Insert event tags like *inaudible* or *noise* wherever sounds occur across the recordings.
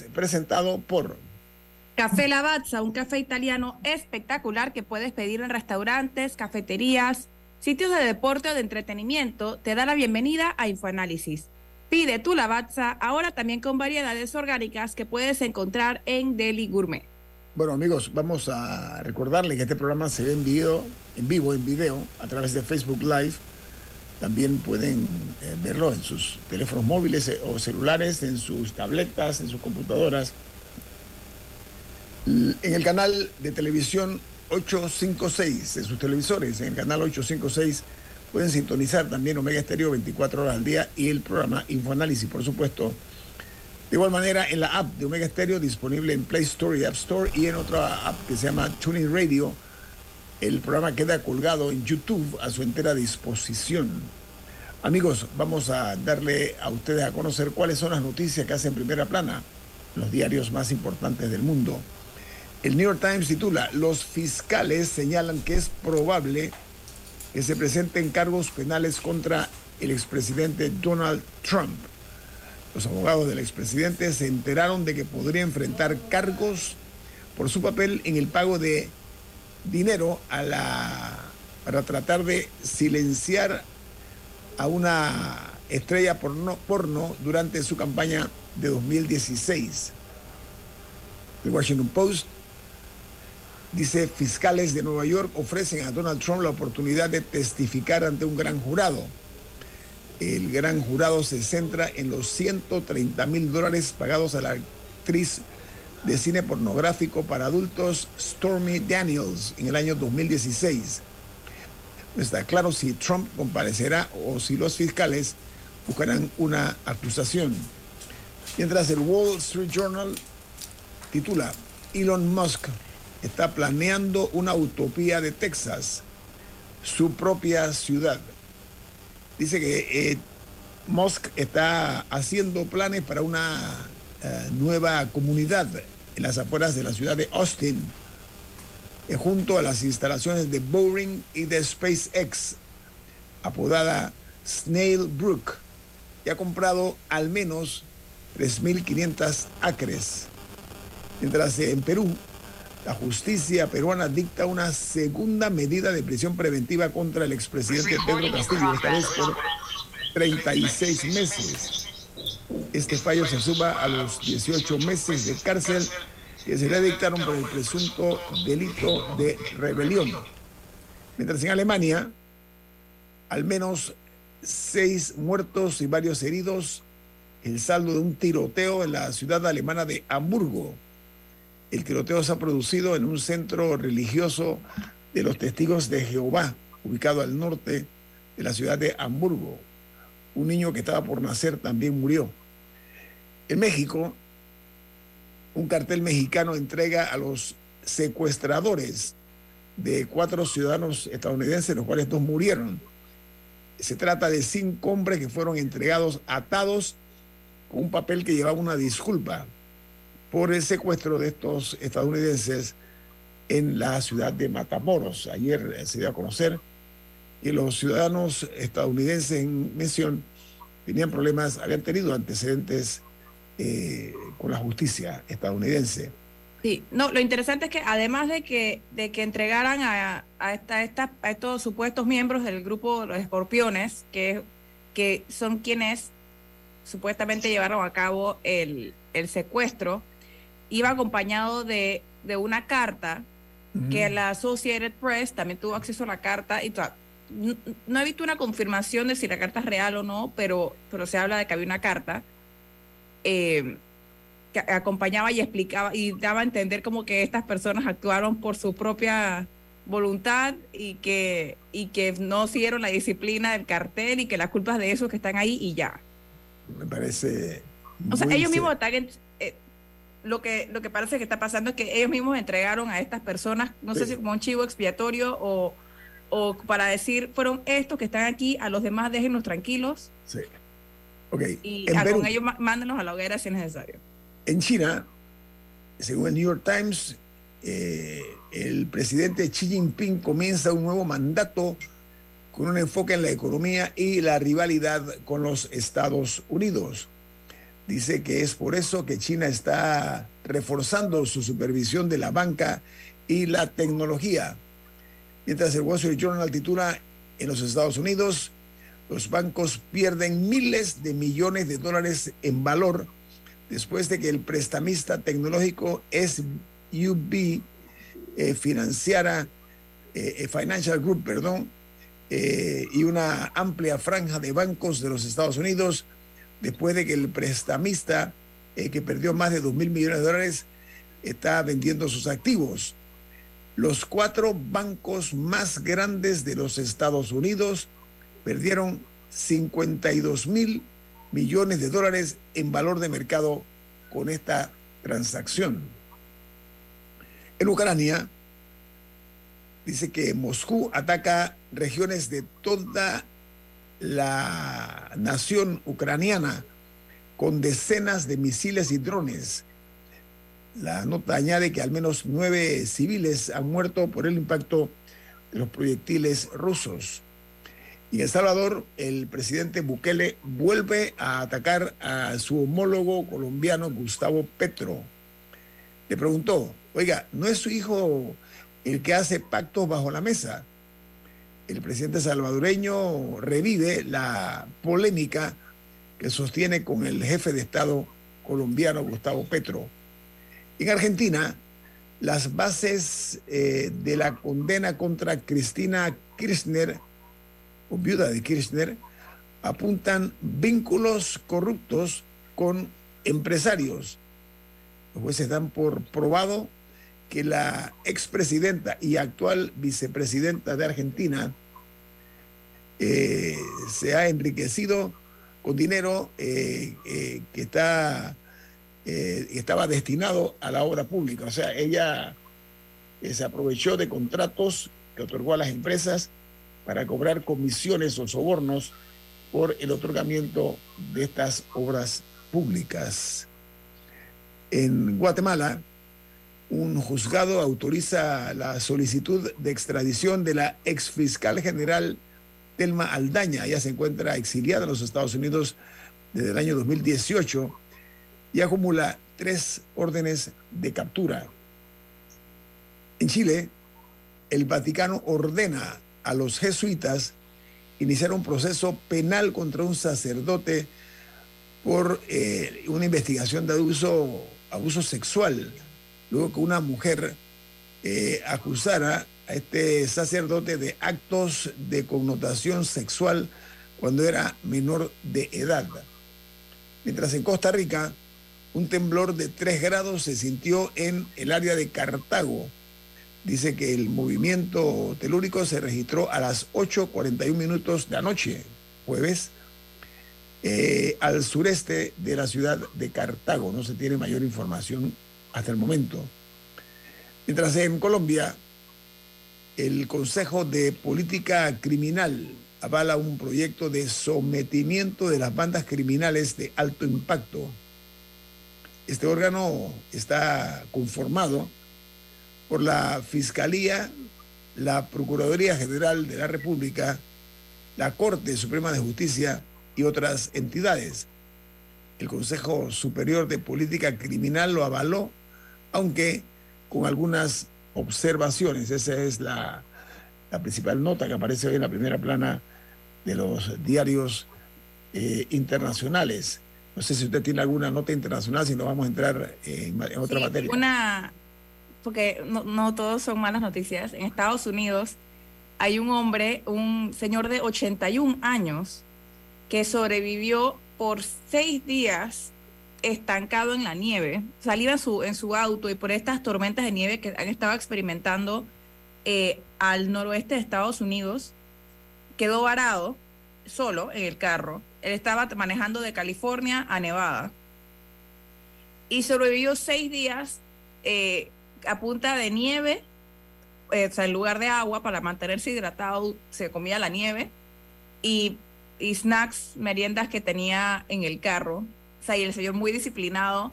es presentado por Café Lavazza, un café italiano espectacular que puedes pedir en restaurantes, cafeterías, sitios de deporte o de entretenimiento. Te da la bienvenida a Infoanálisis. Pide tu Lavazza ahora también con variedades orgánicas que puedes encontrar en Deli Gourmet. Bueno amigos, vamos a recordarle que este programa se ve en video, en vivo, en video, a través de Facebook Live. También pueden eh, verlo en sus teléfonos móviles eh, o celulares, en sus tabletas, en sus computadoras en el canal de televisión 856, en sus televisores, en el canal 856, pueden sintonizar también Omega Estéreo 24 horas al día y el programa Infoanálisis, por supuesto. De igual manera, en la app de Omega Estéreo, disponible en Play Store y App Store, y en otra app que se llama Tuning Radio, el programa queda colgado en YouTube a su entera disposición. Amigos, vamos a darle a ustedes a conocer cuáles son las noticias que hacen primera plana los diarios más importantes del mundo. El New York Times titula, los fiscales señalan que es probable que se presenten cargos penales contra el expresidente Donald Trump. Los abogados del expresidente se enteraron de que podría enfrentar cargos por su papel en el pago de dinero a la, para tratar de silenciar a una estrella porno, porno durante su campaña de 2016. El Washington Post Dice, fiscales de Nueva York ofrecen a Donald Trump la oportunidad de testificar ante un gran jurado. El gran jurado se centra en los 130 mil dólares pagados a la actriz de cine pornográfico para adultos Stormy Daniels en el año 2016. No está claro si Trump comparecerá o si los fiscales buscarán una acusación. Mientras el Wall Street Journal titula Elon Musk está planeando una utopía de Texas, su propia ciudad. Dice que eh, Musk está haciendo planes para una eh, nueva comunidad en las afueras de la ciudad de Austin, junto a las instalaciones de Boring y de SpaceX, apodada Snail Brook, y ha comprado al menos 3.500 acres. Mientras en Perú la justicia peruana dicta una segunda medida de prisión preventiva contra el expresidente Pedro Castillo, esta vez por 36 meses. Este fallo se suma a los 18 meses de cárcel que se le dictaron por el presunto delito de rebelión. Mientras en Alemania, al menos seis muertos y varios heridos, el saldo de un tiroteo en la ciudad alemana de Hamburgo. El tiroteo se ha producido en un centro religioso de los testigos de Jehová, ubicado al norte de la ciudad de Hamburgo. Un niño que estaba por nacer también murió. En México, un cartel mexicano entrega a los secuestradores de cuatro ciudadanos estadounidenses, los cuales dos murieron. Se trata de cinco hombres que fueron entregados atados con un papel que llevaba una disculpa por el secuestro de estos estadounidenses en la ciudad de Matamoros. Ayer se dio a conocer que los ciudadanos estadounidenses en mención tenían problemas, habían tenido antecedentes eh, con la justicia estadounidense. Sí, no, lo interesante es que además de que, de que entregaran a, a, esta, a estos supuestos miembros del grupo Los Escorpiones, que, que son quienes supuestamente llevaron a cabo el, el secuestro, iba acompañado de, de una carta que la Associated Press también tuvo acceso a la carta y no, no, he visto una confirmación de si la carta es real o no, pero, pero se habla de que había una carta eh, que acompañaba y explicaba y daba a entender como que estas personas actuaron por su propia voluntad y que, y que no siguieron la disciplina del cartel y que las culpas de esos que están ahí y ya. Me parece... O sea, ellos mismos están, eh, lo que, lo que parece que está pasando es que ellos mismos entregaron a estas personas, no sé si como un chivo expiatorio o, o para decir, fueron estos que están aquí, a los demás déjenlos tranquilos. Sí. Y con ellos mándenos a la hoguera si es necesario. En China, según el New York Times, eh, el presidente Xi Jinping comienza un nuevo mandato con un enfoque en la economía y la rivalidad con los Estados Unidos. Dice que es por eso que China está reforzando su supervisión de la banca y la tecnología. Mientras el Wall Street Journal titula en los Estados Unidos, los bancos pierden miles de millones de dólares en valor después de que el prestamista tecnológico SUB eh, financiara, eh, eh, Financial Group, perdón, y una amplia franja de bancos de los Estados Unidos después de que el prestamista, eh, que perdió más de 2 mil millones de dólares, está vendiendo sus activos. Los cuatro bancos más grandes de los Estados Unidos perdieron 52 mil millones de dólares en valor de mercado con esta transacción. En Ucrania, dice que Moscú ataca regiones de toda la nación ucraniana con decenas de misiles y drones. La nota añade que al menos nueve civiles han muerto por el impacto de los proyectiles rusos. Y en Salvador, el presidente Bukele vuelve a atacar a su homólogo colombiano Gustavo Petro. Le preguntó, oiga, ¿no es su hijo el que hace pactos bajo la mesa? el presidente salvadoreño revive la polémica que sostiene con el jefe de Estado colombiano Gustavo Petro. En Argentina, las bases eh, de la condena contra Cristina Kirchner, o viuda de Kirchner, apuntan vínculos corruptos con empresarios. Los jueces dan por probado que la expresidenta y actual vicepresidenta de Argentina eh, se ha enriquecido con dinero eh, eh, que está, estaba destinado a la obra pública. O sea, ella se aprovechó de contratos que otorgó a las empresas para cobrar comisiones o sobornos por el otorgamiento de estas obras públicas. En Guatemala, un juzgado autoriza la solicitud de extradición de la exfiscal general Telma Aldaña. Ella se encuentra exiliada en los Estados Unidos desde el año 2018 y acumula tres órdenes de captura. En Chile, el Vaticano ordena a los jesuitas iniciar un proceso penal contra un sacerdote por eh, una investigación de abuso, abuso sexual luego que una mujer eh, acusara a este sacerdote de actos de connotación sexual cuando era menor de edad. Mientras en Costa Rica, un temblor de 3 grados se sintió en el área de Cartago. Dice que el movimiento telúrico se registró a las 8.41 minutos de anoche, jueves, eh, al sureste de la ciudad de Cartago. No se tiene mayor información hasta el momento. Mientras en Colombia, el Consejo de Política Criminal avala un proyecto de sometimiento de las bandas criminales de alto impacto. Este órgano está conformado por la Fiscalía, la Procuraduría General de la República, la Corte Suprema de Justicia y otras entidades. El Consejo Superior de Política Criminal lo avaló aunque con algunas observaciones. Esa es la, principal nota que aparece hoy en la primera plana de los diarios eh, internacionales. No sé si usted tiene alguna nota internacional, si no vamos a entrar en, otra materia. Una, porque no, todos son malas noticias. En Estados Unidos hay un hombre, un señor de 81 años, que sobrevivió por seis días estancado en la nieve, salir en su, en su auto y por estas tormentas de nieve que han estado experimentando eh, al noroeste de Estados Unidos, quedó varado solo en el carro. Él estaba manejando de California a Nevada y sobrevivió seis días eh, a punta de nieve, eh, o sea, en lugar de agua para mantenerse hidratado, se comía la nieve y, y snacks, meriendas que tenía en el carro y el señor muy disciplinado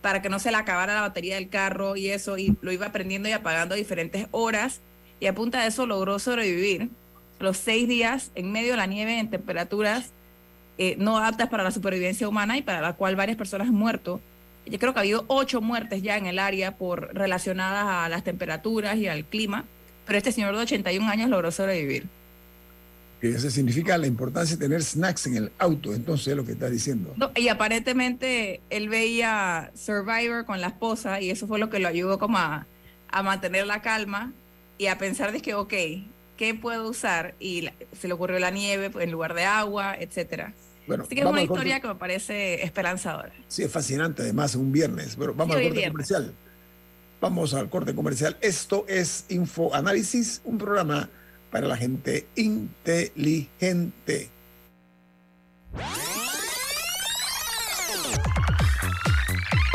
para que no se le acabara la batería del carro y eso, y lo iba aprendiendo y apagando a diferentes horas, y a punta de eso logró sobrevivir los seis días en medio de la nieve en temperaturas eh, no aptas para la supervivencia humana y para la cual varias personas han muerto. Yo creo que ha habido ocho muertes ya en el área por relacionadas a las temperaturas y al clima, pero este señor de 81 años logró sobrevivir. Que eso significa la importancia de tener snacks en el auto, entonces es lo que está diciendo. y aparentemente él veía Survivor con la esposa y eso fue lo que lo ayudó como a, a mantener la calma y a pensar de que, ok, ¿qué puedo usar? Y se le ocurrió la nieve en lugar de agua, etcétera. Bueno, Así que es una historia que me parece esperanzadora. Sí, es fascinante, además, un viernes. Pero vamos al corte comercial. Vamos al corte comercial. Esto es Info Análisis, un programa para la gente inteligente.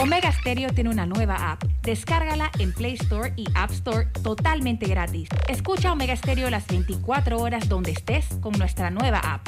Omega Stereo tiene una nueva app. Descárgala en Play Store y App Store totalmente gratis. Escucha Omega Stereo las 24 horas donde estés con nuestra nueva app.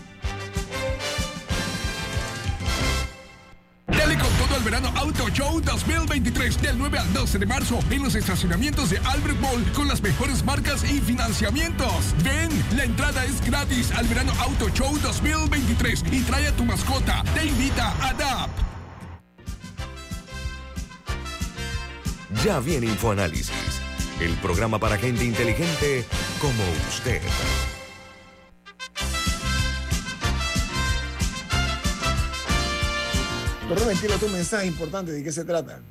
Verano Auto Show 2023 del 9 al 12 de marzo en los estacionamientos de Albert Mall con las mejores marcas y financiamientos. Ven, la entrada es gratis al verano Auto Show 2023 y trae a tu mascota. Te invita a DAP. Ya viene InfoAnálisis, el programa para gente inteligente como usted. Ventila tu mensaje importante, ¿de qué se trata?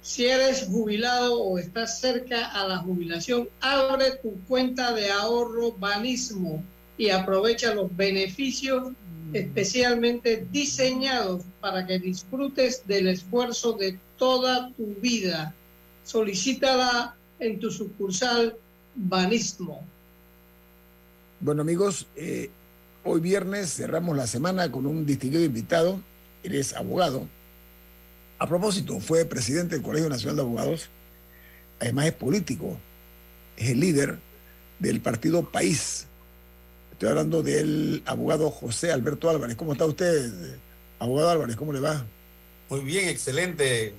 Si eres jubilado o estás cerca a la jubilación, abre tu cuenta de ahorro Banismo y aprovecha los beneficios mm. especialmente diseñados para que disfrutes del esfuerzo de toda tu vida. Solicítala en tu sucursal Banismo. Bueno amigos, eh, hoy viernes cerramos la semana con un distinguido invitado eres abogado. A propósito, fue presidente del Colegio Nacional de Abogados, además es político, es el líder del partido País. Estoy hablando del abogado José Alberto Álvarez. ¿Cómo está usted, abogado Álvarez? ¿Cómo le va? Muy bien, excelente.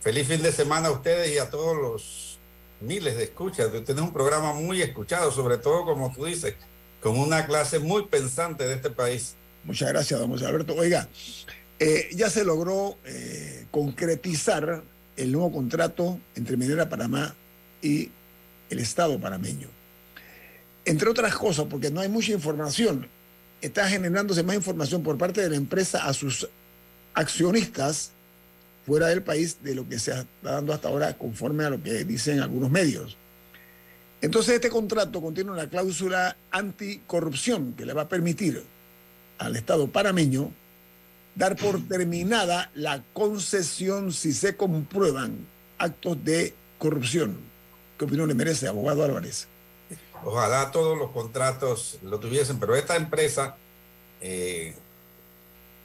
Feliz fin de semana a ustedes y a todos los miles de escuchas. Usted es un programa muy escuchado, sobre todo, como tú dices, con una clase muy pensante de este país. Muchas gracias, don José Alberto. Oiga, eh, ya se logró eh, concretizar el nuevo contrato entre Minera Panamá y el Estado panameño. Entre otras cosas, porque no hay mucha información, está generándose más información por parte de la empresa a sus accionistas fuera del país de lo que se está dando hasta ahora conforme a lo que dicen algunos medios. Entonces este contrato contiene una cláusula anticorrupción que le va a permitir al Estado panameño dar por terminada la concesión si se comprueban actos de corrupción. ¿Qué opinión le merece, abogado Álvarez? Ojalá todos los contratos lo tuviesen, pero esta empresa eh,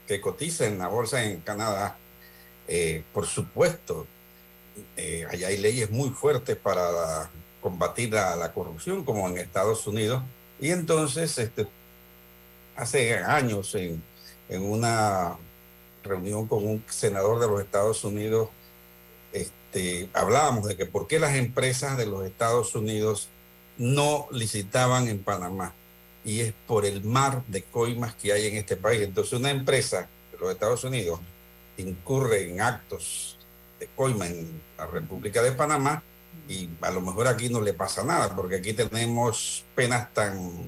que cotiza en la bolsa en Canadá, eh, por supuesto, eh, allá hay leyes muy fuertes para combatir la, la, corrupción, como en Estados Unidos. Y entonces, este, hace años en en una reunión con un senador de los Estados Unidos, este, hablábamos de que por qué las empresas de los Estados Unidos no licitaban en Panamá. y es por el mar de coimas que hay en este país. Entonces una empresa de los Estados Unidos incurre en actos de coima en la República de Panamá y a lo mejor aquí no le pasa nada, porque aquí tenemos penas tan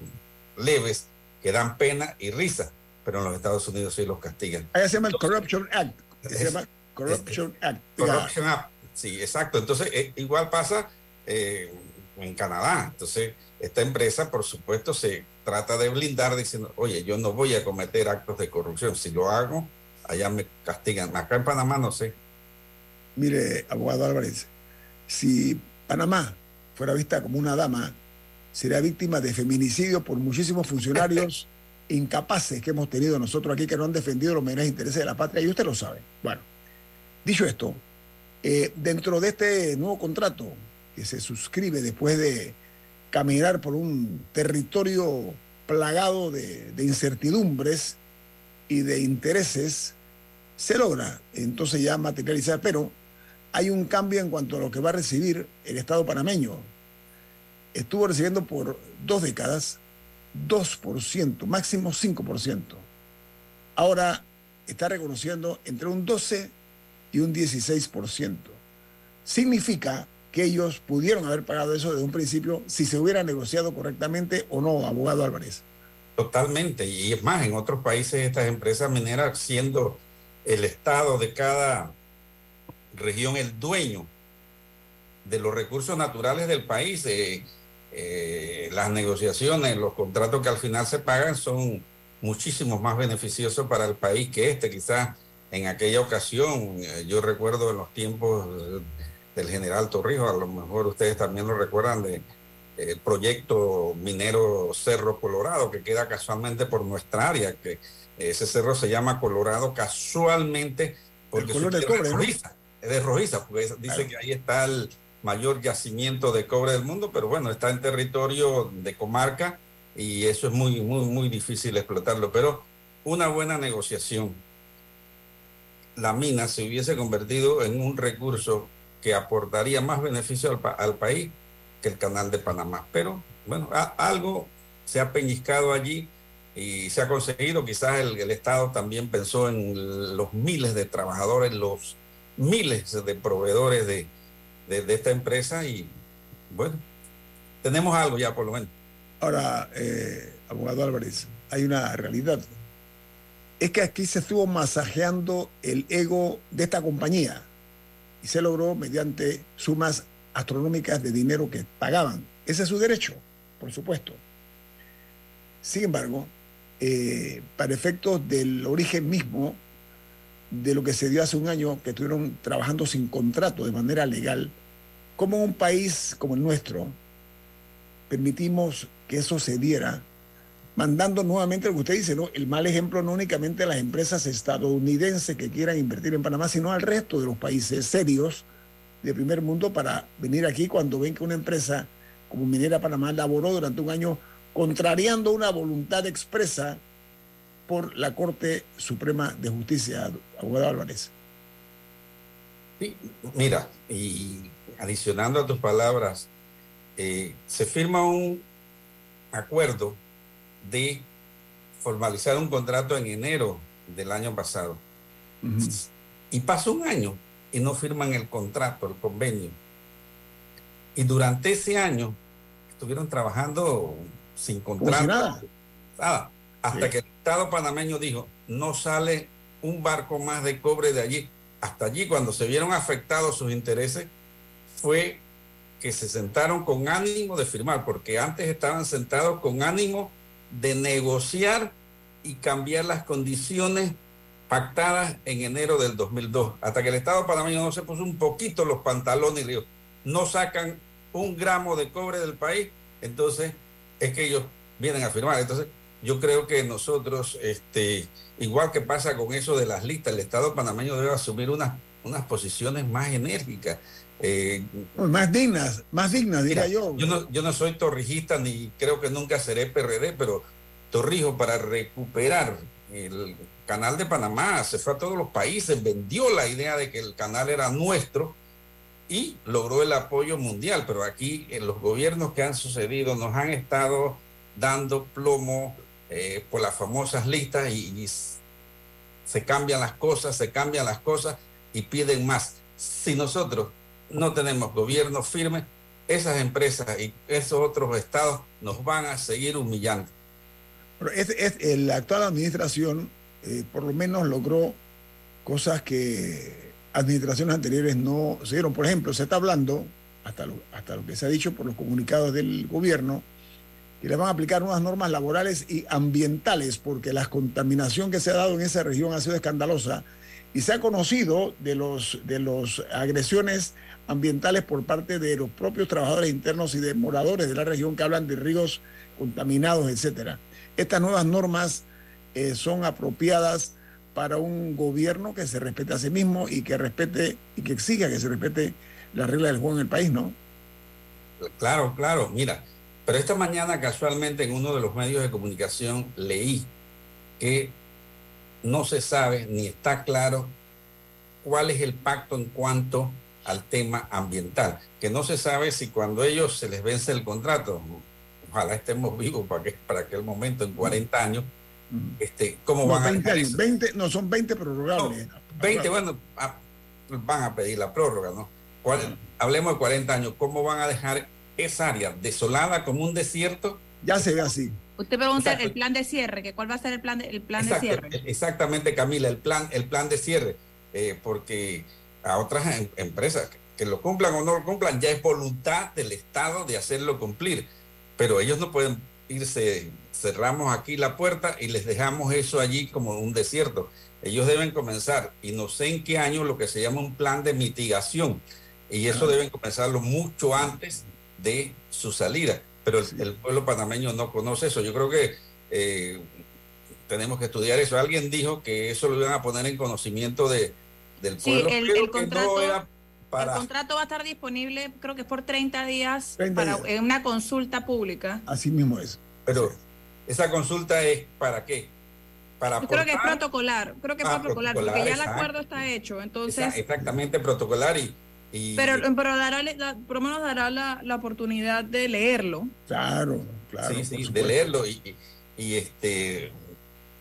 leves que dan pena y risa, pero en los Estados Unidos sí los castigan. Ahí se llama el Corruption Act. Se llama Corruption Act. Corruption Act, sí, exacto. Entonces, eh, igual pasa eh, en Canadá. Entonces, esta empresa, por supuesto, se trata de blindar diciendo, oye, yo no voy a cometer actos de corrupción. Si lo hago, allá me castigan. Acá en Panamá no sé. Mire, abogado Álvarez, si Panamá fuera vista como una dama, sería víctima de feminicidio por muchísimos funcionarios *laughs* incapaces que hemos tenido nosotros aquí que no han defendido los mejores intereses de la patria y usted lo sabe. Bueno, dicho esto, eh, dentro de este nuevo contrato que se suscribe después de caminar por un territorio plagado de incertidumbres y de intereses, se logra entonces ya materializar, pero hay un cambio en cuanto a lo que va a recibir el Estado panameño. Estuvo recibiendo por dos décadas 2%, máximo 5%. Ahora está reconociendo entre un 12 y un 16%. Significa que ellos pudieron haber pagado eso desde un principio si se hubiera negociado correctamente o no, abogado Álvarez. Totalmente. Y es más, en otros países estas empresas mineras siendo el Estado de cada región el dueño de los recursos naturales del país. Eh, eh, las negociaciones, los contratos que al final se pagan son muchísimo más beneficiosos para el país que este. Quizás en aquella ocasión, eh, yo recuerdo en los tiempos del general Torrijos, a lo mejor ustedes también lo recuerdan de el proyecto minero Cerro Colorado, que queda casualmente por nuestra área, que ese cerro se llama Colorado casualmente porque el color de cobre, es rojiza, es de rojiza, porque dice claro. que ahí está el mayor yacimiento de cobre del mundo, pero bueno, está en territorio de comarca y eso es muy, muy, muy difícil explotarlo. Pero una buena negociación, la mina se hubiese convertido en un recurso que aportaría más beneficio al, país que el canal de Panamá. Pero bueno, algo se ha peñiscado allí y se ha conseguido. Quizás el, Estado también pensó en los miles de trabajadores, los miles de proveedores de, de, esta empresa y bueno, tenemos algo ya por lo menos. Ahora, eh, abogado Álvarez, hay una realidad. Es que aquí se estuvo masajeando el ego de esta compañía y se logró mediante sumas astronómicas de dinero que pagaban. Ese es su derecho, por supuesto. Sin embargo, eh, para efectos del origen mismo de lo que se dio hace un año, que estuvieron trabajando sin contrato de manera legal, como en un país como el nuestro permitimos que eso se diera, mandando nuevamente lo que usted dice, ¿no? el mal ejemplo no únicamente a las empresas estadounidenses que quieran invertir en Panamá, sino al resto de los países serios de primer mundo para venir aquí cuando ven que una empresa como Minera Panamá laboró durante un año contrariando una voluntad expresa por la Corte Suprema de Justicia, abogado Álvarez. Sí, mira, y adicionando a tus palabras, eh, se firma un acuerdo de formalizar un contrato en enero del año pasado. Uh -huh. Y pasó un año y no firman el contrato, el convenio. Y durante ese año estuvieron trabajando sin contrato. nada. nada. Hasta sí. que el Estado panameño dijo, no sale un barco más de cobre de allí. Hasta allí, cuando se vieron afectados sus intereses, fue que se sentaron con ánimo de firmar, porque antes estaban sentados con ánimo de negociar y cambiar las condiciones pactadas en enero del 2002, hasta que el Estado panameño no se puso un poquito los pantalones y dijo, no sacan un gramo de cobre del país, entonces es que ellos vienen a firmar. Entonces yo creo que nosotros, este, igual que pasa con eso de las listas, el Estado panameño debe asumir unas, unas posiciones más enérgicas. Eh, más dignas, más dignas, diría yo. Yo no, yo no soy torrijista ni creo que nunca seré PRD, pero Torrijos para recuperar el canal de Panamá se fue a todos los países, vendió la idea de que el canal era nuestro y logró el apoyo mundial, pero aquí en los gobiernos que han sucedido nos han estado dando plomo eh, por las famosas listas y, se cambian las cosas, se cambian las cosas y piden más. Si nosotros no tenemos gobierno firme, esas empresas y esos otros estados nos van a seguir humillando. Pero es, la actual administración eh, por lo menos logró cosas que administraciones anteriores no se. Por ejemplo, se está hablando, hasta hasta lo que se ha dicho por los comunicados del gobierno, que le van a aplicar unas normas laborales y ambientales, porque la contaminación que se ha dado en esa región ha sido escandalosa y se ha conocido de los de las agresiones ambientales por parte de los propios trabajadores internos y de moradores de la región que hablan de ríos contaminados, etcétera. Estas nuevas normas eh, son apropiadas para un gobierno que se respete a sí mismo y que respete y que exija que se respete la regla del juego en el país, ¿no? Claro, claro. Mira, pero esta mañana casualmente en uno de los medios de comunicación leí que no se sabe ni está claro cuál es el pacto en cuanto al tema ambiental, que no se sabe si cuando ellos se les vence el contrato, ojalá estemos vivos para, que, para aquel momento, en 40 años, este, ¿cómo van a 20, no, son 20 prorrogables. 20, bueno, ah, van a pedir la prórroga, ¿no? Hablemos de 40 años, ¿cómo van a dejar esa área desolada como un desierto. Ya se ve así. Usted pregunta el plan de cierre, que cuál va a ser el plan de, el plan de cierre. Exactamente, Camila, el plan, el plan de cierre, eh, porque a otras em, empresas que, lo cumplan o no lo cumplan, ya es voluntad del Estado de hacerlo cumplir, pero ellos no pueden irse, cerramos aquí la puerta y les dejamos eso allí como un desierto. Ellos deben comenzar, y no sé en qué año, lo que se llama un plan de mitigación, y eso deben comenzarlo mucho antes de su salida. Pero el, pueblo panameño no conoce eso. Yo creo que eh, tenemos que estudiar eso. Alguien dijo que eso lo iban a poner en conocimiento de, del pueblo. Sí, el, contrato, el contrato va a estar disponible, creo que es por 30 días, para una consulta pública. Así mismo es. Pero esa consulta es para qué? Para creo que es protocolar, creo que es ah, protocolar, porque ya el acuerdo está hecho. Entonces, exactamente protocolar y pero, pero dará, por lo menos dará la, la, oportunidad de leerlo. Claro, claro. Sí, sí, de leerlo. Y, y, este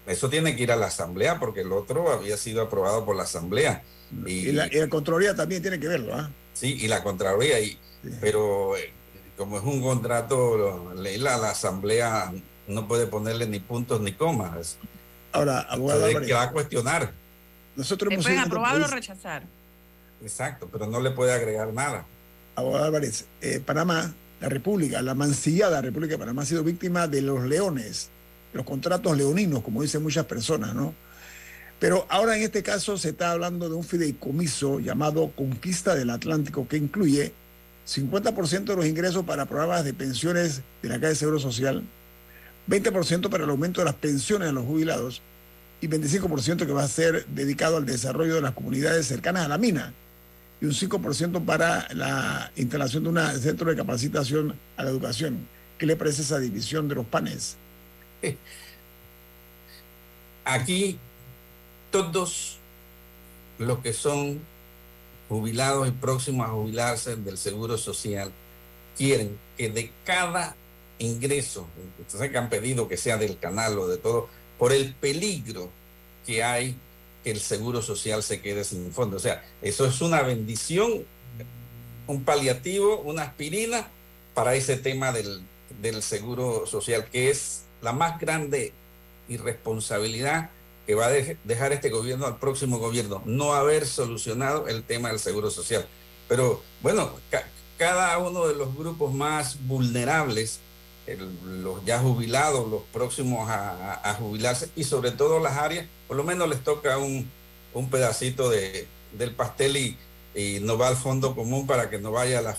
eso tiene que ir a la Asamblea, porque el otro había sido aprobado por la Asamblea. Y, la, y Contraloría también tiene que verlo, ¿ah? Sí, y la Contraloría. Y, Pero eh, como es un contrato, leerla la Asamblea no puede ponerle ni puntos ni comas. Ahora, abogado. Que va a cuestionar. Nosotros hemos pueden aprobar o rechazar. Exacto, pero no le puede agregar nada. Abogado Álvarez, eh, Panamá, la República, la mancillada República de Panamá ha sido víctima de los leones, los contratos leoninos, como dicen muchas personas, ¿no? Pero ahora en este caso se está hablando de un fideicomiso llamado Conquista del Atlántico que incluye 50% de los ingresos para programas de pensiones de la Caja de Seguro Social, 20% para el aumento de las pensiones de los jubilados y 25% que va a ser dedicado al desarrollo de las comunidades cercanas a la mina y un 5% para la instalación de un centro de capacitación a la educación. ¿Qué le parece esa división de los panes? *laughs* Aquí todos los que son jubilados y próximos a jubilarse del Seguro Social quieren que de cada ingreso, entonces que han pedido que sea del canal o de todo, por el peligro que hay el seguro social se quede sin fondo. O sea, eso es una bendición, un paliativo, una aspirina para ese tema del, seguro social, que es la más grande irresponsabilidad que va a dejar este gobierno al próximo gobierno, no haber solucionado el tema del seguro social. Pero bueno, cada uno de los grupos más vulnerables los ya jubilados, los próximos a, jubilarse y sobre todo las áreas, por lo menos les toca un, un pedacito de, del pastel y, no va al fondo común para que no vaya a las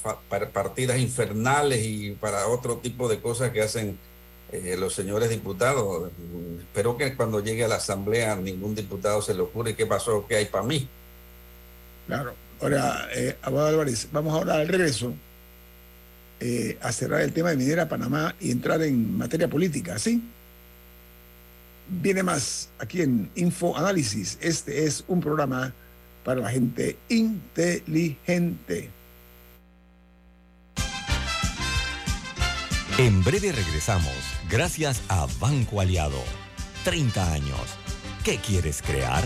partidas infernales y para otro tipo de cosas que hacen eh, los señores diputados. Espero que cuando llegue a la asamblea ningún diputado se le ocurre qué pasó, qué hay para mí. Claro. Ahora, eh, abogado Álvarez, vamos ahora al regreso eh, a cerrar el tema de Minera Panamá y entrar en materia política, ¿sí? Viene más aquí en Info Análisis. Este es un programa para la gente inteligente. En breve regresamos, gracias a Banco Aliado. 30 años. ¿Qué quieres crear?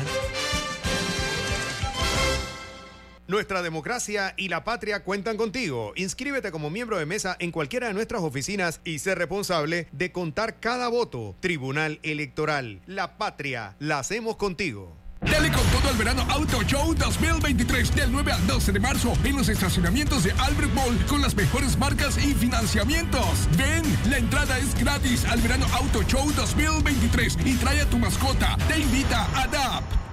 Nuestra democracia y la patria cuentan contigo. Inscríbete como miembro de mesa en cualquiera de nuestras oficinas y sé responsable de contar cada voto. Tribunal Electoral. La patria la hacemos contigo. Dale con todo el verano Auto Show 2023 del 9 al 12 de marzo en los estacionamientos de Albert Mall con las mejores marcas y financiamientos. Ven, la entrada es gratis al verano Auto Show 2023 y trae a tu mascota. Te invita a DAP.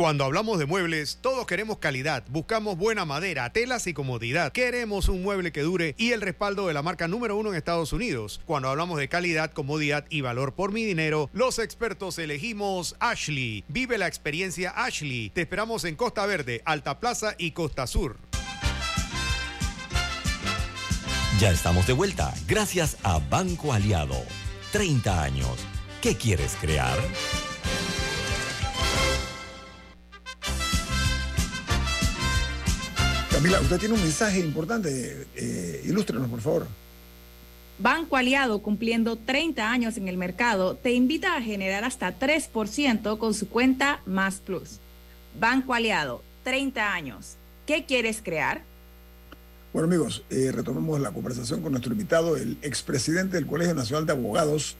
Cuando hablamos de muebles, todos queremos calidad, buscamos buena madera, telas y comodidad. Queremos un mueble que dure y el respaldo de la marca número uno en Estados Unidos. Cuando hablamos de calidad, comodidad y valor por mi dinero, los expertos elegimos Ashley. Vive la experiencia Ashley. Te esperamos en Costa Verde, Alta Plaza y Costa Sur. Ya estamos de vuelta, gracias a Banco Aliado. 30 años. ¿Qué quieres crear? Camila, usted tiene un mensaje importante. Eh, ilústrenos, por favor. Banco Aliado, cumpliendo 30 años en el mercado, te invita a generar hasta 3% con su cuenta Más Plus. Banco Aliado, 30 años. ¿Qué quieres crear? Bueno, amigos, eh, retomamos la conversación con nuestro invitado, el expresidente del Colegio Nacional de Abogados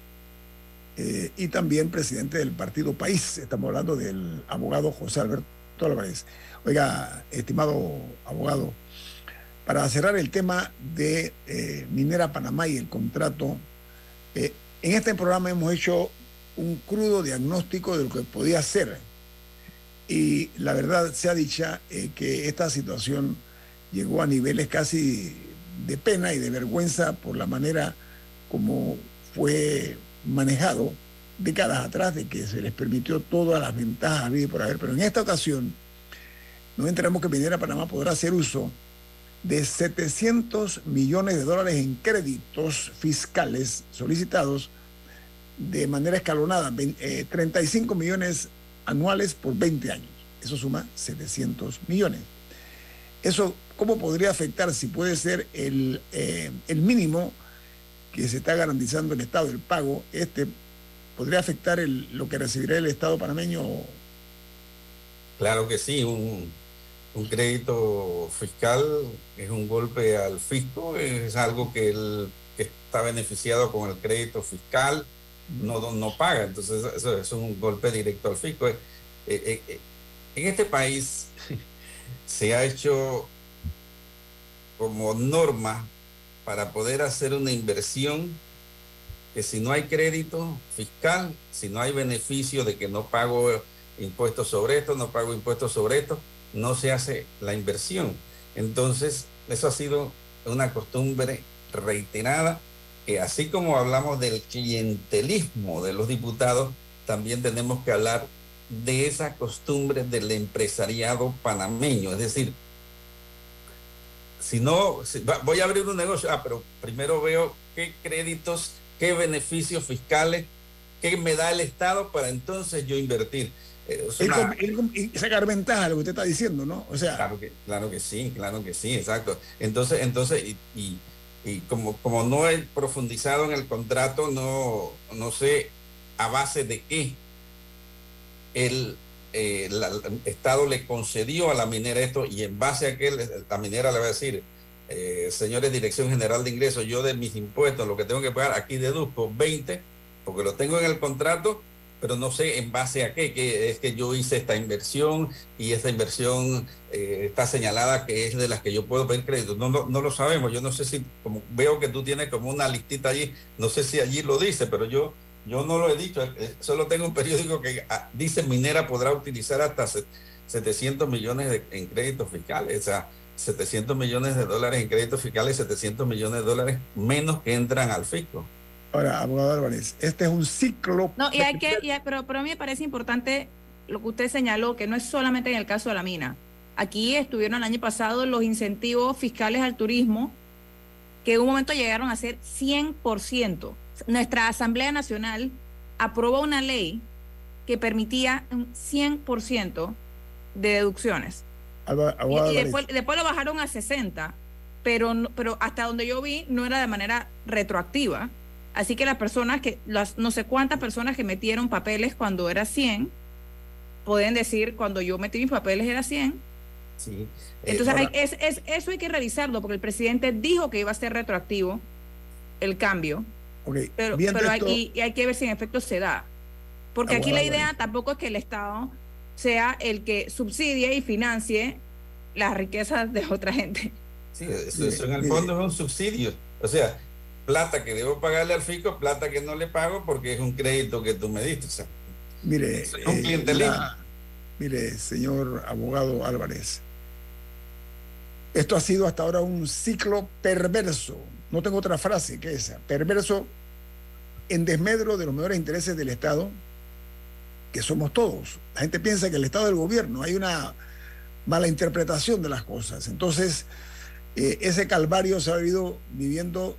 eh, y también presidente del Partido País. Estamos hablando del abogado José Alberto Álvarez. Oiga, estimado abogado, para cerrar el tema de eh, Minera Panamá y el contrato, eh, en este programa hemos hecho un crudo diagnóstico de lo que podía ser. Y la verdad se ha dicha eh, que esta situación llegó a niveles casi de pena y de vergüenza por la manera como fue manejado décadas atrás de que se les permitió todas las ventajas y por haber. Pero en esta ocasión, nos enteramos que Minera Panamá podrá hacer uso de 700 millones de dólares en créditos fiscales solicitados de manera escalonada, 35 eh, millones anuales por 20 años. Eso suma 700 millones. Eso, ¿cómo podría afectar si puede ser el, eh, el mínimo que se está garantizando el Estado, el pago? Este podría afectar lo que recibirá el Estado panameño. Claro que sí, un, un crédito fiscal es un golpe al fisco, es algo que el que está beneficiado con el crédito fiscal no, no paga, entonces eso, es un golpe directo al fisco. Eh, eh, eh, en este país se ha hecho como norma para poder hacer una inversión que si no hay crédito fiscal, si no hay beneficio de que no pago impuestos sobre esto, no pago impuestos sobre esto, no se hace la inversión. Entonces, eso ha sido una costumbre reiterada, que así como hablamos del clientelismo de los diputados, también tenemos que hablar de esa costumbre del empresariado panameño. Es decir, si no, voy a abrir un negocio, ah, pero primero veo qué créditos, qué beneficios fiscales, qué me da el Estado para entonces yo invertir. Sacar ventaja lo que usted está diciendo, ¿no? O sea. Claro que, claro que sí, claro que sí, exacto. Entonces, entonces, y, como, como no he profundizado en el contrato, no, no sé a base de qué el, eh, Estado le concedió a la minera esto y en base a qué la minera le va a decir, eh, señores Dirección General de Ingresos, yo de mis impuestos, lo que tengo que pagar, aquí deduzco 20, porque lo tengo en el contrato pero no sé en base a qué, que es que yo hice esta inversión y esta inversión eh, está señalada que es de las que yo puedo pedir crédito. No, no, lo sabemos, yo no sé si, como veo que tú tienes como una listita allí, no sé si allí lo dice, pero yo, yo no lo he dicho, eh, solo tengo un periódico que ah, dice Minera podrá utilizar hasta 700 millones en créditos fiscales, o sea, 700 millones de dólares en créditos fiscales, 700 millones de dólares menos que entran al fisco. Ahora, abogado Álvarez, este es un ciclo. No, y hay que, pero, pero a mí me parece importante lo que usted señaló, que no es solamente en el caso de la mina. Aquí estuvieron el año pasado los incentivos fiscales al turismo, que en un momento llegaron a ser 100%. Nuestra Asamblea Nacional aprobó una ley que permitía un 100% de deducciones. y, después, después, lo bajaron a 60, pero, pero hasta donde yo vi no era de manera retroactiva. Así que las personas que, las no sé cuántas personas que metieron papeles cuando era 100, pueden decir cuando yo metí mis papeles era 100. Sí. Eh, Entonces es, es, eso hay que revisarlo porque el presidente dijo que iba a ser retroactivo el cambio. pero, pero hay, y hay que ver si en efecto se da. Porque aquí la idea tampoco es que el Estado sea el que subsidie y financie las riquezas de otra gente. Sí, eso, en el fondo es un subsidio. O sea, plata que debo pagarle al fisco, plata que no le pago porque es un crédito que tú me diste. O sea, mire, un eh, mire, señor abogado Álvarez, esto ha sido hasta ahora un ciclo perverso. No tengo otra frase que esa. Perverso en desmedro de los mejores intereses del Estado, que somos todos. La gente piensa que el Estado es el gobierno. Hay una mala interpretación de las cosas. Entonces, eh, ese calvario se ha vivido viviendo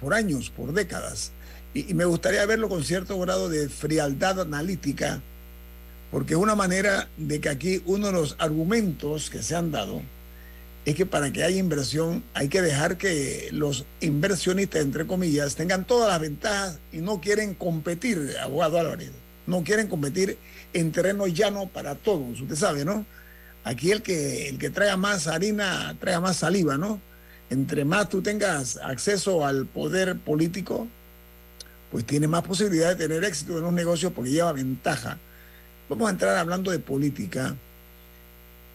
por años, por décadas. Y, me gustaría verlo con cierto grado de frialdad analítica, porque es una manera de que aquí uno de los argumentos que se han dado es que para que haya inversión hay que dejar que los inversionistas, entre comillas, tengan todas las ventajas y no quieren competir, abogado Álvarez, no quieren competir en terreno llano para todos, usted sabe, ¿no? Aquí el que, el que traiga más harina, traiga más saliva, ¿no? Entre más tú tengas acceso al poder político, pues tiene más posibilidad de tener éxito en los negocios porque lleva ventaja. Vamos a entrar hablando de política,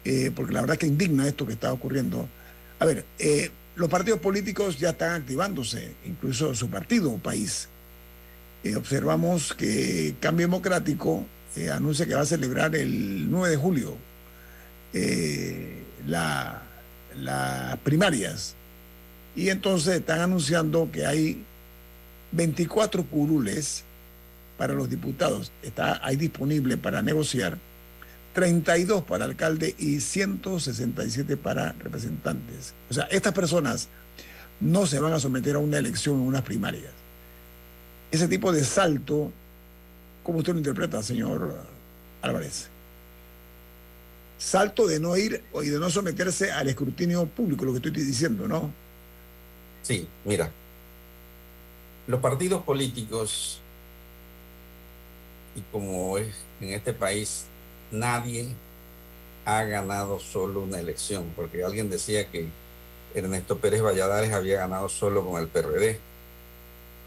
eh, porque la verdad que indigna esto que está ocurriendo. A ver, eh, los partidos políticos ya están activándose, incluso su partido, país. Eh, observamos que Cambio Democrático anuncia que va a celebrar el 9 de julio las primarias. Y entonces están anunciando que hay 24 curules para los diputados. Está ahí disponible para negociar. 32 para alcalde y 167 para representantes. O sea, estas personas no se van a someter a una elección en unas primarias. Ese tipo de salto, ¿cómo usted lo interpreta, señor Álvarez? salto de no ir y de no someterse al escrutinio público, lo que estoy diciendo, ¿no? Sí, mira, los partidos políticos, y como es en este país, nadie ha ganado solo una elección, porque alguien decía que Ernesto Pérez Valladares había ganado solo con el PRD.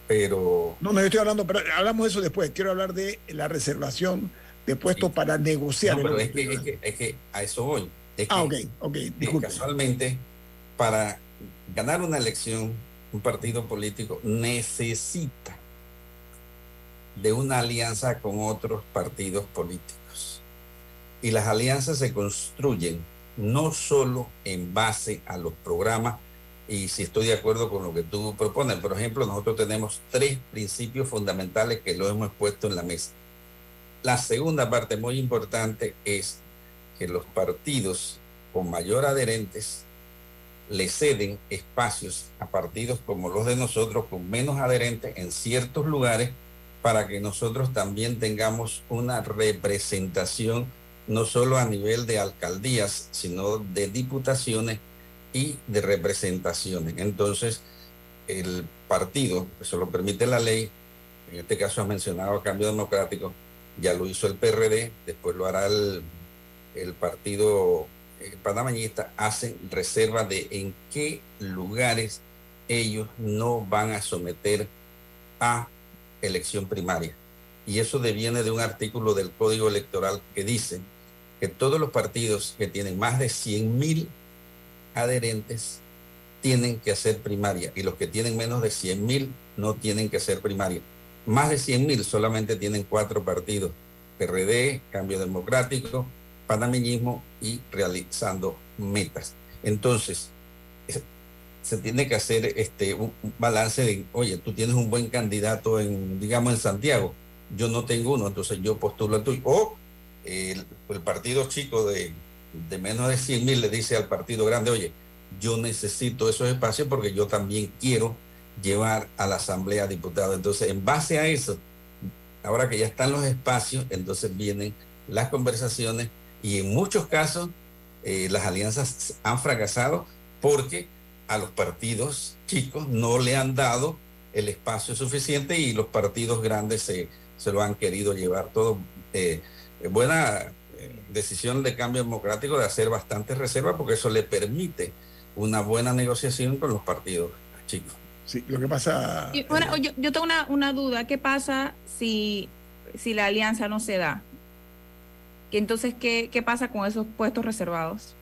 Pero. No, no, estoy hablando, pero hablamos de eso después. Quiero hablar de la reservación de puestos para negociar. No, pero es que, es, que, a eso voy. ah, ok, ok, disculpe. Casualmente, para ganar una elección, un partido político necesita de una alianza con otros partidos políticos. Y las alianzas se construyen no solo en base a los programas, y si estoy de acuerdo con lo que tú propones, por ejemplo, nosotros tenemos tres principios fundamentales que lo hemos puesto en la mesa. La segunda parte muy importante es que los partidos con mayor adherentes le ceden espacios a partidos como los de nosotros con menos adherentes en ciertos lugares para que nosotros también tengamos una representación no solo a nivel de alcaldías, sino de diputaciones y de representaciones. Entonces, el partido, eso lo permite la ley, en este caso ha mencionado Cambio Democrático, ya lo hizo el PRD, después lo hará el, partido eh, panameñista, hacen reserva de en qué lugares ellos no van a someter a elección primaria. Y eso deviene de un artículo del Código Electoral que dice que todos los partidos que tienen más de 100 mil adherentes tienen que hacer primaria y los que tienen menos de 100 mil no tienen que hacer primaria. Más de 100 mil solamente tienen cuatro partidos, PRD, Cambio Democrático, Panameñismo y realizando metas. Entonces, se tiene que hacer este, un balance de, oye, tú tienes un buen candidato en, digamos, en Santiago, yo no tengo uno, entonces yo postulo a tuyo. O el, partido chico de, de, menos de 100 mil le dice al partido grande, oye, yo necesito esos espacios porque yo también quiero llevar a la Asamblea Diputados. Entonces, en base a eso, ahora que ya están los espacios, entonces vienen las conversaciones y en muchos casos eh, las alianzas han fracasado porque a los partidos chicos no le han dado el espacio suficiente y los partidos grandes se, se lo han querido llevar todo. Eh, buena eh, decisión de cambio democrático de hacer bastante reserva porque eso le permite una buena negociación con los partidos chicos. Sí, lo que pasa... bueno, yo, yo, tengo una, una, duda. ¿Qué pasa si, si la alianza no se da? Entonces, ¿qué, ¿qué pasa con esos puestos reservados?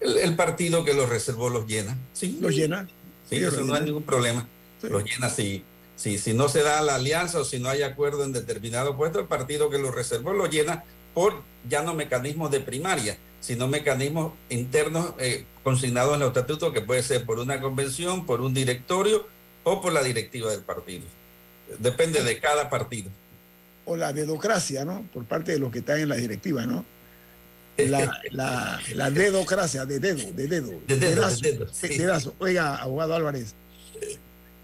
El, partido que los reservó los llena. Sí, los llena. Sí, eso no hay ningún problema. Los llena si, si, si no se da la alianza o si no hay acuerdo en determinado puesto, el partido que lo reservó lo llena por ya no mecanismos de primaria, sino mecanismos internos eh, consignados en los estatutos, que puede ser por una convención, por un directorio o por la directiva del partido. Depende de cada partido. O la dedocracia, ¿no? Por parte de los que están en la directiva, ¿no? La, la, la dedocracia, de dedo, de dedo. De dedo, de dedo, Oiga, abogado Álvarez.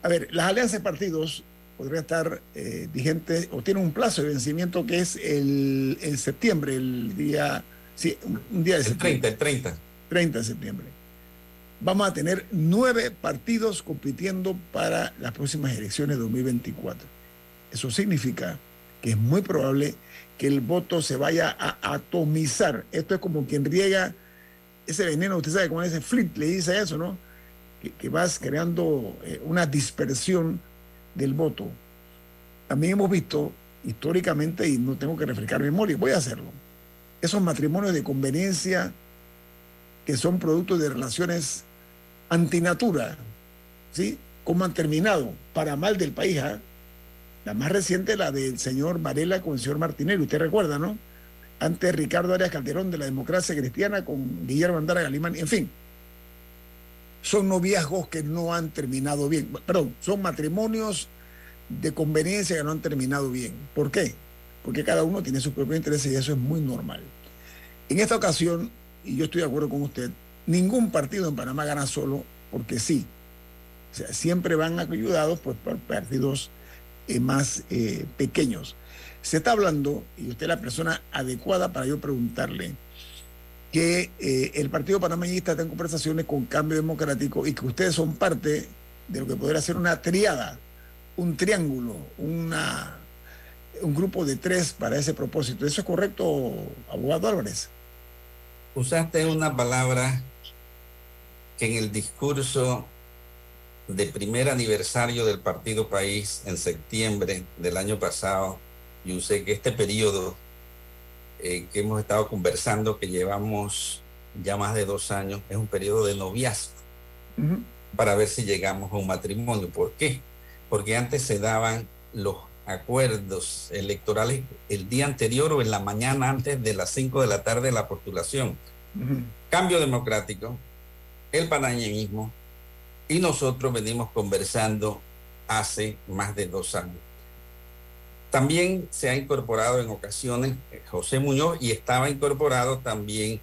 A ver, las alianzas de partidos podrían estar eh, vigentes o tienen un plazo de vencimiento que es el, en septiembre, el día, sí, un día de septiembre. El 30, el 30. 30 de septiembre. Vamos a tener nueve partidos compitiendo para las próximas elecciones de 2024. Eso significa que es muy probable que el voto se vaya a atomizar. Esto es como quien riega ese veneno, usted sabe cómo ese flip le dice eso, ¿no? Que, vas creando eh, una dispersión del voto. También hemos visto históricamente, y no tengo que refrescar memoria, voy a hacerlo, esos matrimonios de conveniencia que son productos de relaciones antinatura, ¿sí? ¿Cómo han terminado? Para mal del país, ¿ah? La más reciente, la del señor Varela con el señor Martinelli, usted recuerda, ¿no? Antes Ricardo Arias Calderón de la democracia cristiana con Guillermo Andara Galimán, en fin. Son noviazgos que no han terminado bien. Perdón, son matrimonios de conveniencia que no han terminado bien. ¿Por qué? Porque cada uno tiene sus propios intereses y eso es muy normal. En esta ocasión, y yo estoy de acuerdo con usted, ningún partido en Panamá gana solo porque sí. O sea, siempre van ayudados por partidos eh, más eh, pequeños. Se está hablando, y usted es la persona adecuada para yo preguntarle, que eh, el Partido Panameñista está en conversaciones con Cambio Democrático y que ustedes son parte de lo que podría ser una triada, un triángulo, una, un grupo de tres para ese propósito. ¿Eso es correcto, abogado Álvarez? Usaste una palabra que en el discurso de primer aniversario del Partido País en septiembre del año pasado, yo sé que este periodo eh, que hemos estado conversando, que llevamos ya más de dos años, es un periodo de noviazgo para ver si llegamos a un matrimonio. ¿Por qué? Porque antes se daban los acuerdos electorales el día anterior o en la mañana antes de las 5 de la tarde de la postulación. Cambio democrático, el panañemismo, y nosotros venimos conversando hace más de dos años. También se ha incorporado en ocasiones eh, José Muñoz y estaba incorporado también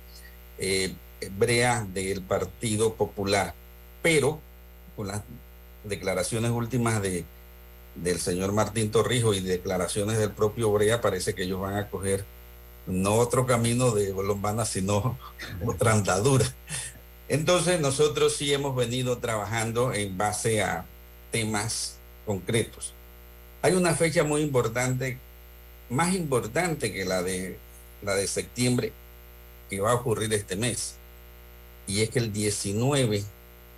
eh, Brea del Partido Popular, pero con las declaraciones últimas de, del señor Martín Torrijos y declaraciones del propio Brea, parece que ellos van a coger no otro camino de Lombana, sino *laughs* otra andadura. Entonces nosotros sí hemos venido trabajando en base a temas concretos. Hay una fecha muy importante, más importante que la de, la de septiembre, que va a ocurrir este mes. Y es que el 19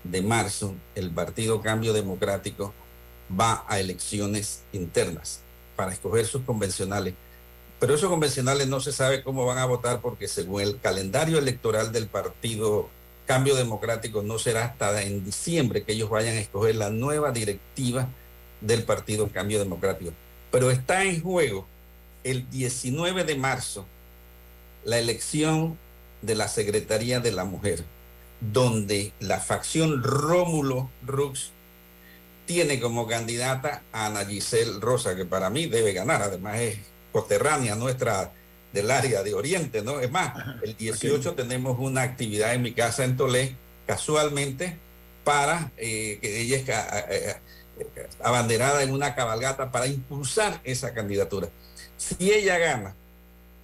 de marzo el Partido Cambio Democrático va a elecciones internas para escoger sus convencionales. Pero esos convencionales no se sabe cómo van a votar porque según el calendario electoral del Partido cambio democrático no será hasta en diciembre que ellos vayan a escoger la nueva directiva del Partido Cambio Democrático. Pero está en juego el 19 de marzo la elección de la Secretaría de la Mujer. donde la facción Rómulo Rux tiene como candidata a Ana Giselle Rosa, que para mí debe ganar, además es coterránea nuestra del área de Oriente, ¿no? Es más, el 18 tenemos una actividad en mi casa en Tolé, casualmente, para eh, que ella es eh, eh, abanderada en una cabalgata para impulsar esa candidatura. Si ella gana,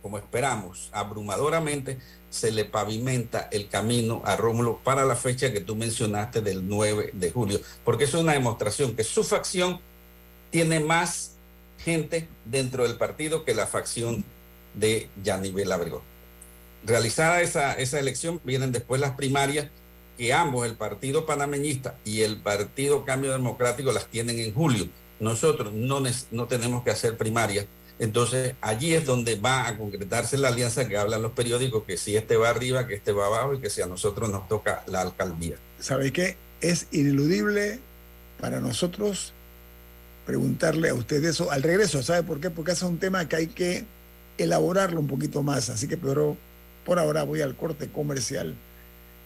como esperamos, abrumadoramente, se le pavimenta el camino a Rómulo para la fecha que tú mencionaste del 9 de julio, porque es una demostración que su facción tiene más gente dentro del partido que la facción de Yanibel Abrego. Realizada esa, esa elección, vienen después las primarias, que ambos, el Partido Panameñista y el Partido Cambio Democrático, las tienen en julio. Nosotros no, no tenemos que hacer primarias. Entonces, allí es donde va a concretarse la alianza que hablan los periódicos, que si este va arriba, que este va abajo y que si a nosotros nos toca la alcaldía. ¿Sabe qué? Es ineludible para nosotros preguntarle a usted eso al regreso. ¿Sabe por qué? Porque es un tema que hay que elaborarlo un poquito más. Así que pero por ahora voy al corte comercial.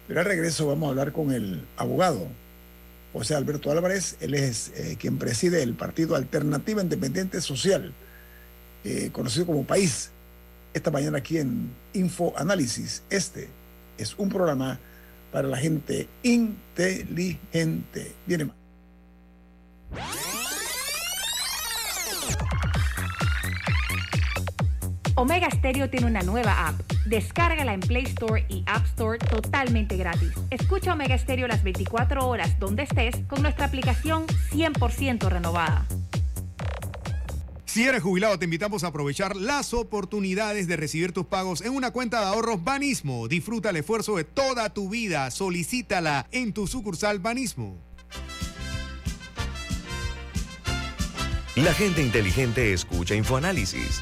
Pero al regreso vamos a hablar con el abogado José Alberto Álvarez. Él es eh, quien preside el Partido Alternativa Independiente Social, eh, conocido como País. Esta mañana aquí en Info Análisis. Este es un programa para la gente inteligente. Viene más. Omega Stereo tiene una nueva app. Descárgala en Play Store y App Store totalmente gratis. Escucha Omega Stereo las 24 horas donde estés con nuestra aplicación 100% renovada. Si eres jubilado, te invitamos a aprovechar las oportunidades de recibir tus pagos en una cuenta de ahorros Banismo. Disfruta el esfuerzo de toda tu vida. Solicítala en tu sucursal Banismo. La gente inteligente escucha InfoAnálisis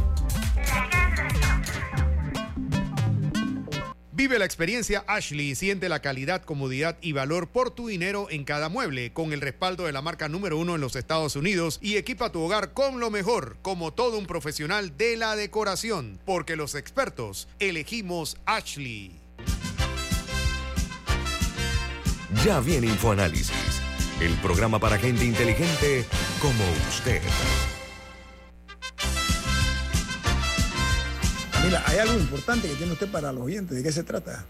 Vive la experiencia Ashley y siente la calidad, comodidad y valor por tu dinero en cada mueble, con el respaldo de la marca número uno en los Estados Unidos y equipa tu hogar con lo mejor, como todo un profesional de la decoración, porque los expertos elegimos Ashley. Ya viene InfoAnálisis, el programa para gente inteligente como usted. Mira, hay algo importante que tiene usted para los oyentes. ¿De qué se trata?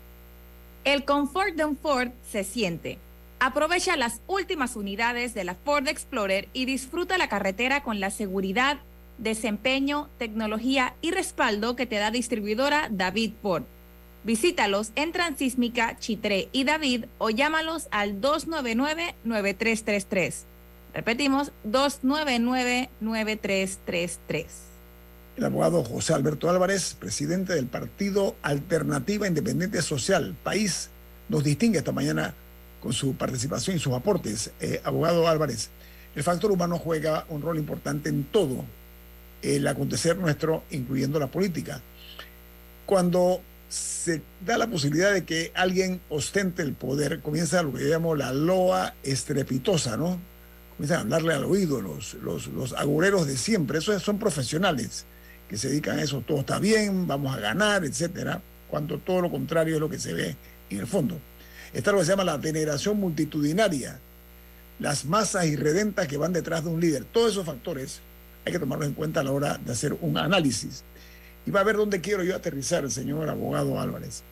El confort de un Ford se siente. Aprovecha las últimas unidades de la Ford Explorer y disfruta la carretera con la seguridad, desempeño, tecnología y respaldo que te da distribuidora David Ford. Visítalos en Transísmica, Chitré y David o llámalos al 299-9333. Repetimos, 299-9333 el abogado José Alberto Álvarez, presidente del Partido Alternativa Independiente Social, país, nos distingue esta mañana con su participación y sus aportes. Eh, abogado Álvarez, el factor humano juega un rol importante en todo el acontecer nuestro, incluyendo la política. Cuando se da la posibilidad de que alguien ostente el poder, comienza lo que yo llamo la loa estrepitosa, ¿no? Comienzan a hablarle al oído los, los, los agureros de siempre, esos son profesionales que se dedican a eso, todo está bien, vamos a ganar, etcétera, cuando todo lo contrario es lo que se ve en el fondo. Está lo que se llama la veneración multitudinaria, las masas irredentas que van detrás de un líder. Todos esos factores hay que tomarlos en cuenta a la hora de hacer un análisis. Y va a ver dónde quiero yo aterrizar, señor abogado Álvarez.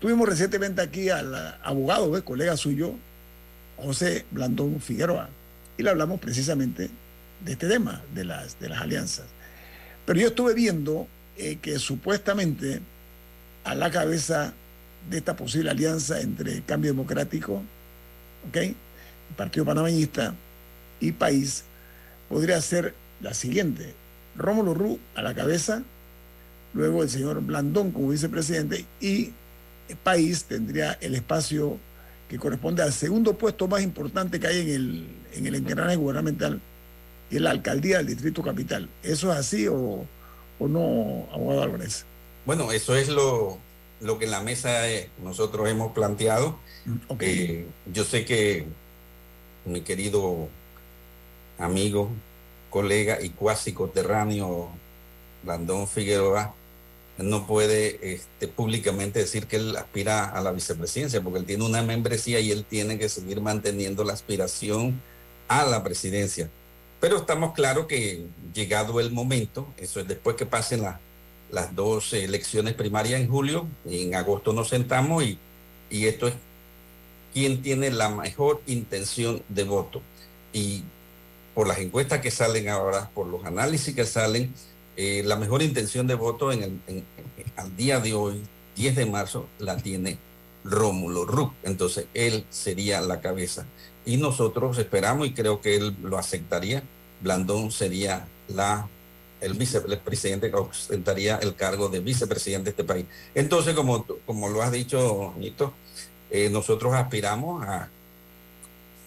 Tuvimos recientemente aquí al abogado, colega suyo, José Blandón Figueroa, y le hablamos precisamente de este tema, de las, de las alianzas. Pero yo estuve viendo eh, que supuestamente a la cabeza de esta posible alianza entre Cambio Democrático, ¿ok? El Partido Panameñista y País, podría ser la siguiente. Rómulo Rú a la cabeza, luego el señor Blandón como vicepresidente y el País tendría el espacio que corresponde al segundo puesto más importante que hay en el, en el gubernamental, y la alcaldía del Distrito Capital. ¿Eso es así o, o no, abogado Álvarez? Bueno, eso es lo, lo que en la mesa eh, nosotros hemos planteado. Mm, Eh, yo sé que mi querido amigo, colega y cuasi coterráneo Landón Figueroa no puede este, públicamente decir que él aspira a la vicepresidencia porque él tiene una membresía y él tiene que seguir manteniendo la aspiración a la presidencia. Pero estamos claros que llegado el momento, eso es después que pasen la- las dos elecciones primarias en julio, en agosto nos sentamos y, y esto es quién tiene la mejor intención de voto. Y por las encuestas que salen ahora, por los análisis que salen, eh, la mejor intención de voto en el, al día de hoy, 10 de marzo, la tiene Rómulo Ruc. Entonces, él sería la cabeza. Y nosotros esperamos, y creo que él lo aceptaría, Blandón sería la, el vicepresidente que ostentaría el cargo de vicepresidente de este país. Entonces, como, como lo has dicho, Nito, eh, nosotros aspiramos a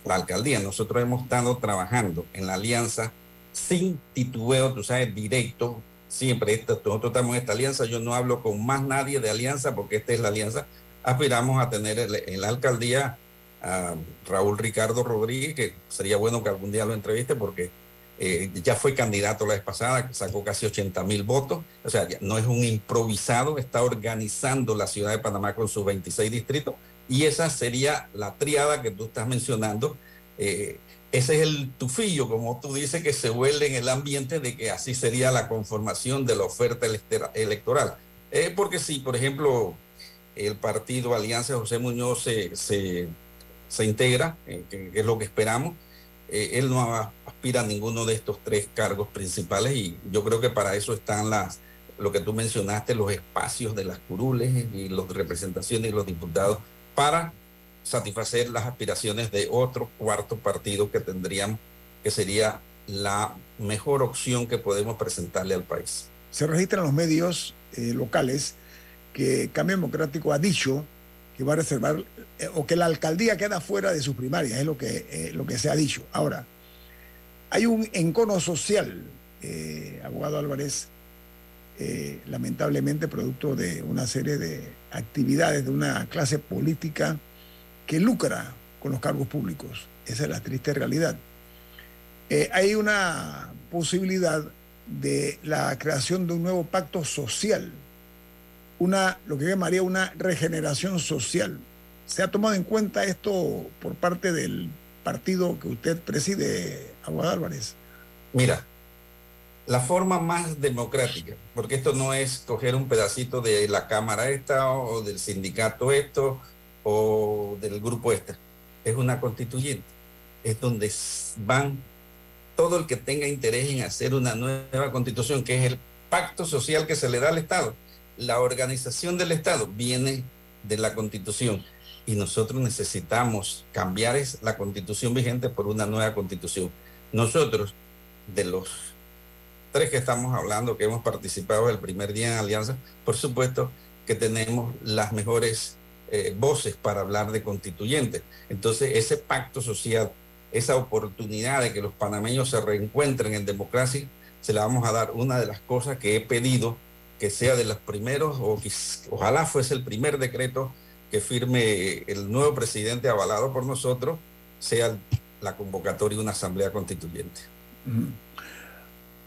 la alcaldía. Nosotros hemos estado trabajando en la alianza sin titubeo, tú sabes, directo. Siempre esta- nosotros estamos en esta alianza. Yo no hablo con más nadie de alianza porque esta es la alianza. Aspiramos a tener en la alcaldía a Raúl Ricardo Rodríguez, que sería bueno que algún día lo entreviste porque eh, ya fue candidato la vez pasada, sacó casi 80 mil votos. O sea, no es un improvisado, está organizando la ciudad de Panamá con sus 26 distritos. Y esa sería la triada que tú estás mencionando. Eh, ese es el tufillo, como tú dices, que se huele en el ambiente de que así sería la conformación de la oferta electoral. Eh, porque si, por ejemplo, el partido Alianza de José Muñoz se, se, se integra, eh, que, es lo que esperamos, eh, él no aspira a ninguno de estos tres cargos principales y yo creo que para eso están las, lo que tú mencionaste, los espacios de las curules y las representaciones y los diputados para satisfacer las aspiraciones de otro cuarto partido que tendrían, que sería la mejor opción que podemos presentarle al país. Se registra en los medios eh, locales que Cambio Democrático ha dicho que va a reservar eh, o que la alcaldía queda fuera de sus primarias, es lo que, eh, lo que se ha dicho. Ahora, hay un encono social, eh, abogado Álvarez, lamentablemente producto de una serie de actividades de una clase política que lucra con los cargos públicos. Esa es la triste realidad. Hay una posibilidad de la creación de un nuevo pacto social, una, lo que llamaría una regeneración social. ¿Se ha tomado en cuenta esto por parte del partido que usted preside, Aguado Álvarez? Mira, la forma más democrática, porque esto no es coger un pedacito de la Cámara esta o del sindicato esto o del grupo esta, es una constituyente, es donde van todo el que tenga interés en hacer una nueva constitución, que es el pacto social que se le da al Estado. La organización del Estado viene de la constitución y nosotros necesitamos cambiar la constitución vigente por una nueva constitución. Nosotros, de los tres que estamos hablando, que hemos participado el primer día en Alianza, por supuesto que tenemos las mejores eh, voces para hablar de constituyentes. Entonces, ese pacto social, esa oportunidad de que los panameños se reencuentren en democracia, se la vamos a dar. Una de las cosas que he pedido que sea de los primeros, o ojalá fuese el primer decreto que firme el nuevo presidente avalado por nosotros, sea la convocatoria de una asamblea constituyente.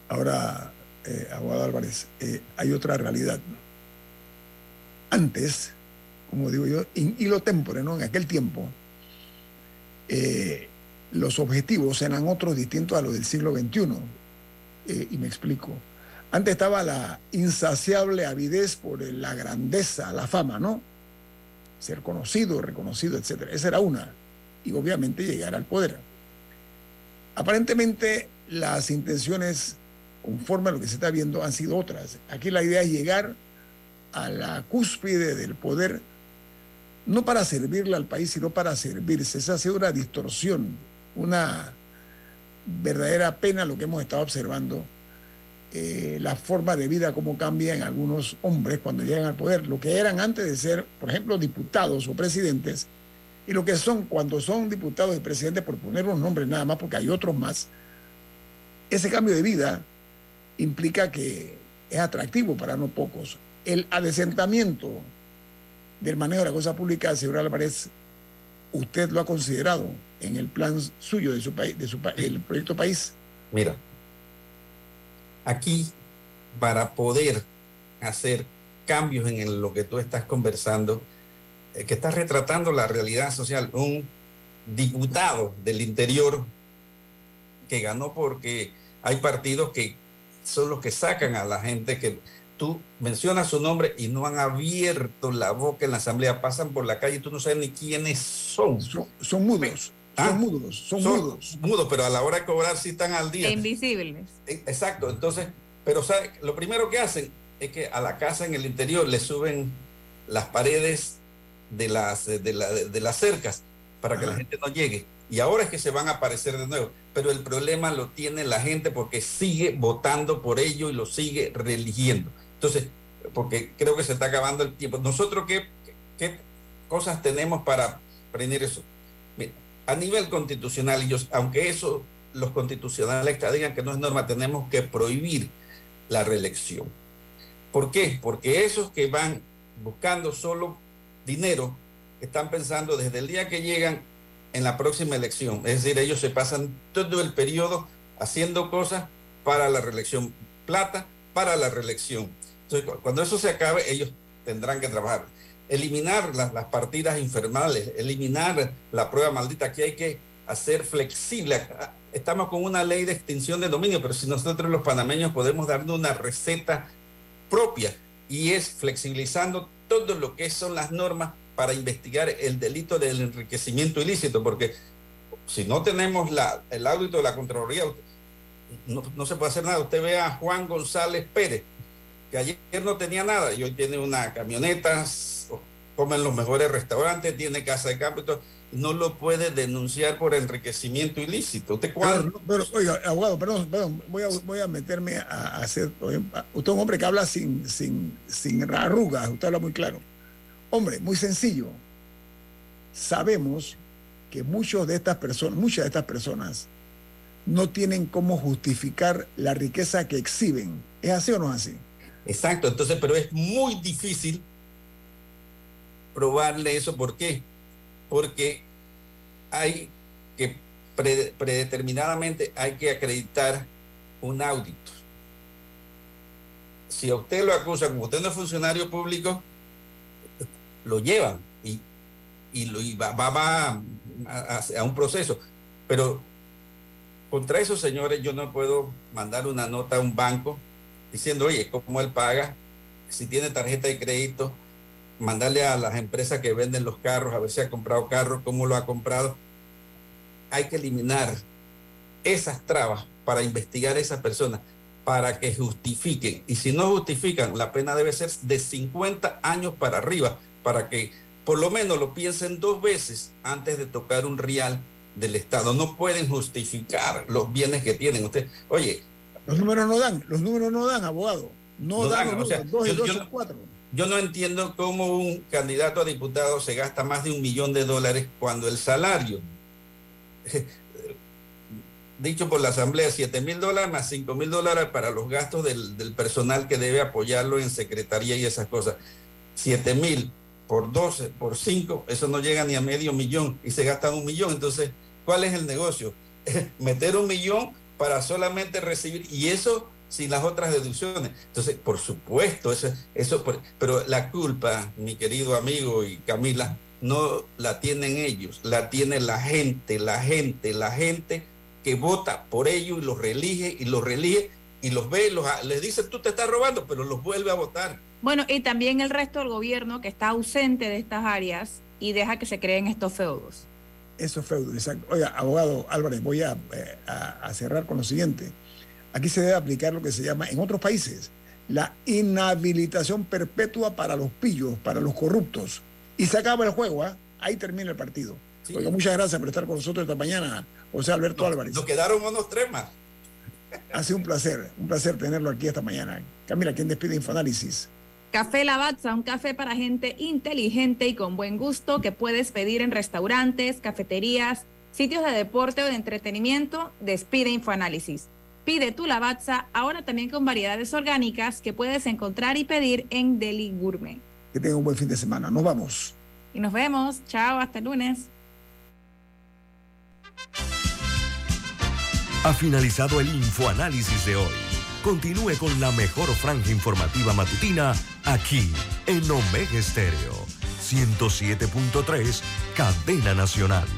Ahora, eh, Aguado Álvarez, eh, hay otra realidad. Antes, como digo yo, in hilo tempore, ¿no? En aquel tiempo, eh, los objetivos eran otros distintos a los del siglo XXI. Eh, y me explico. Antes estaba la insaciable avidez por la grandeza, la fama, ¿no? Ser conocido, reconocido, etc. Esa era una. Y obviamente llegar al poder. Aparentemente las intenciones, conforme a lo que se está viendo, han sido otras. Aquí la idea es llegar a la cúspide del poder, no para servirle al país, sino para servirse. Esa ha sido una distorsión, una verdadera pena lo que hemos estado observando. Eh, la forma de vida, cómo cambia en algunos hombres cuando llegan al poder. Lo que eran antes de ser, por ejemplo, diputados o presidentes, y lo que son cuando son diputados y presidentes, por poner unos nombres nada más, porque hay otros más, ese cambio de vida implica que es atractivo para no pocos. El adesentamiento del manejo de la cosa pública, señor Álvarez, usted lo ha considerado en el plan suyo de su país, de su el proyecto país. Mira, aquí para poder hacer cambios en lo que tú estás conversando, eh, que estás retratando la realidad social, un diputado del interior que ganó porque hay partidos que son los que sacan a la gente que tú mencionas su nombre y no han abierto la boca en la asamblea, pasan por la calle y tú no sabes ni quiénes son. Son, mudos. ¿Ah? Son mudos, son, mudos. Mudos, pero a la hora de cobrar sí están al día. E invisibles. E, exacto, entonces, pero ¿sabe? lo primero que hacen es que a la casa en el interior le suben las paredes de las, de, las cercas para que la gente no llegue. Y ahora es que se van a aparecer de nuevo. Pero el problema lo tiene la gente porque sigue votando por ello y lo sigue religiendo. Entonces, porque creo que se está acabando el tiempo. Nosotros, ¿qué, qué cosas tenemos para prevenir eso? A nivel constitucional, ellos, aunque eso los constitucionales digan que no es norma, tenemos que prohibir la reelección. ¿Por qué? Porque esos que van buscando solo dinero están pensando desde el día que llegan en la próxima elección. Es decir, ellos se pasan todo el periodo haciendo cosas para la reelección. Plata para la reelección. Entonces, cuando eso se acabe, ellos tendrán que trabajar. Eliminar las, las partidas infernales, eliminar la prueba maldita, que hay que hacer flexible. Estamos con una ley de extinción de dominio, pero si nosotros los panameños podemos darnos una receta propia y es flexibilizando todo lo que son las normas para investigar el delito del enriquecimiento ilícito, porque si no tenemos la, el audito de la Contraloría, no, no, se puede hacer nada. Usted ve a Juan González Pérez, que ayer no tenía nada y hoy tiene una camioneta, come en los mejores restaurantes, tiene casa de campo todo. No lo puede denunciar por enriquecimiento ilícito. ¿Usted cuándo? Pero, oiga, abogado, perdón, perdón voy, a, voy a meterme a, hacer. Usted es un hombre que habla sin, sin, sin arrugas, usted habla muy claro. Hombre, muy sencillo. Sabemos que muchos de estas personas, muchas de estas personas no tienen cómo justificar la riqueza que exhiben. ¿Es así o no es así? Exacto, entonces, pero es muy difícil probarle eso. ¿Por qué? Porque hay que predeterminadamente hay que acreditar un audito. Si a usted lo acusa como usted no es funcionario público, lo llevan y, y, lo, va, va, a, un proceso. Pero contra esos señores yo no puedo mandar una nota a un banco diciendo, oye, ¿cómo él paga? Si tiene tarjeta de crédito, mandarle a las empresas que venden los carros a ver si ha comprado carros, cómo lo ha comprado. Hay que eliminar esas trabas para investigar a esas personas, para que justifiquen. Y si no justifican, la pena debe ser de 50 años para arriba para que por lo menos lo piensen dos veces antes de tocar un real del Estado. No pueden justificar los bienes que tienen. Usted, oye. Los números no dan, los números no dan, abogado. No, dan, o sea, dos y dos yo, cuatro. Yo no entiendo cómo un candidato a diputado se gasta más de un millón de dólares cuando el salario, dicho por la Asamblea, 7 mil dólares más 5 mil dólares para los gastos del, del personal que debe apoyarlo en secretaría y esas cosas. 7 mil por 12, por 5, eso no llega ni a medio millón y se gastan un millón. Entonces, ¿cuál es el negocio? *laughs* Meter un millón para solamente recibir y eso sin las otras deducciones. Entonces, por supuesto, eso, eso pero la culpa, mi querido amigo y Camila, no la tienen ellos, la tiene la gente, la gente, la gente que vota por ellos y los relige y los relige y los ve, los, les dice tú te estás robando, pero los vuelve a votar. Bueno, y también el resto del gobierno que está ausente de estas áreas y deja que se creen estos feudos. Esos feudos, exacto. Oiga, abogado Álvarez, voy eh, a, a, cerrar con lo siguiente. Aquí se debe aplicar lo que se llama, en otros países, la inhabilitación perpetua para los pillos, para los corruptos. Y se acaba el juego, ¿ah? ahí termina el partido. muchas gracias por estar con nosotros esta mañana, José Alberto Álvarez. Nos quedaron unos tres más. *laughs* Ha sido un placer, un placer tenerlo aquí esta mañana. Camila, ¿quién despide Infoanálisis? Café Lavazza, un café para gente inteligente y con buen gusto que puedes pedir en restaurantes, cafeterías, sitios de deporte o de entretenimiento. Despide Infoanálisis. Pide tu Lavazza ahora también con variedades orgánicas que puedes encontrar y pedir en Deli Gourmet. Que tenga un buen fin de semana. Nos vamos. Y nos vemos. Chao, hasta el lunes. Ha finalizado el Infoanálisis de hoy. Continúe con la mejor franja informativa matutina aquí en Omega Estéreo 107.3, Cadena Nacional.